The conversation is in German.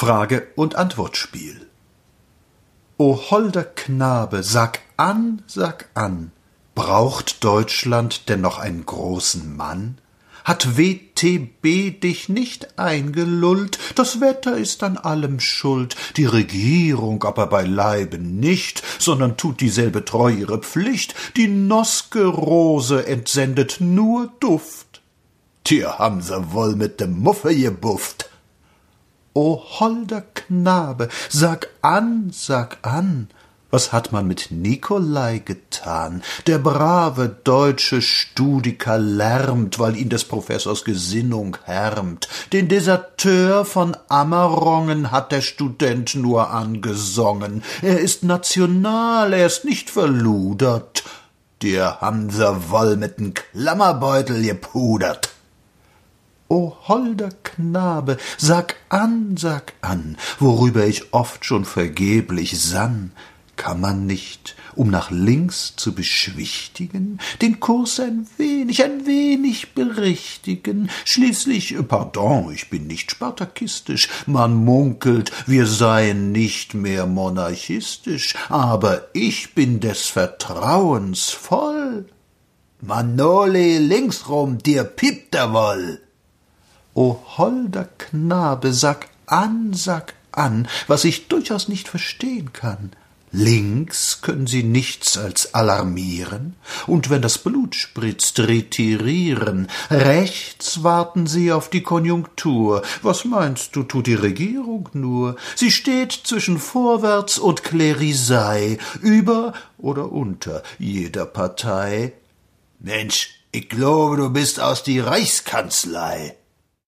Frage und Antwortspiel. O holder Knabe, sag an, sag an, braucht Deutschland denn noch einen großen Mann? Hat WTB dich nicht eingelullt? Das Wetter ist an allem schuld, die Regierung aber beileibe nicht, sondern tut dieselbe treu ihre Pflicht, die Noske Rose entsendet nur Duft. Dir haben sie wohl mit dem Muffe gebufft. O holder Knabe, sag an, sag an, was hat man mit Nikolai getan? Der brave deutsche Studiker lärmt, weil ihn des Professors Gesinnung härmt. Den Deserteur von Ammerongen hat der Student nur angesongen. Er ist national, er ist nicht verludert. Dir haben sie wohl mit n Klammerbeutel gepudert. O holder Knabe, sag an, sag an, worüber ich oft schon vergeblich sann, kann man nicht, um nach links zu beschwichtigen, den Kurs ein wenig, ein wenig berichtigen? Schließlich, pardon, ich bin nicht spartakistisch, man munkelt, wir seien nicht mehr monarchistisch, aber ich bin des Vertrauens voll. Manoli linksrum, dir piept der Woll. O holder Knabe, sag an, sag an, was ich durchaus nicht verstehen kann. Links können sie nichts als alarmieren, und wenn das Blut spritzt, retirieren. Rechts warten sie auf die Konjunktur. Was meinst du, tut die Regierung nur? Sie steht zwischen Vorwärts und Klerisei, über oder unter jeder Partei. Mensch, ich glaube, du bist aus die Reichskanzlei.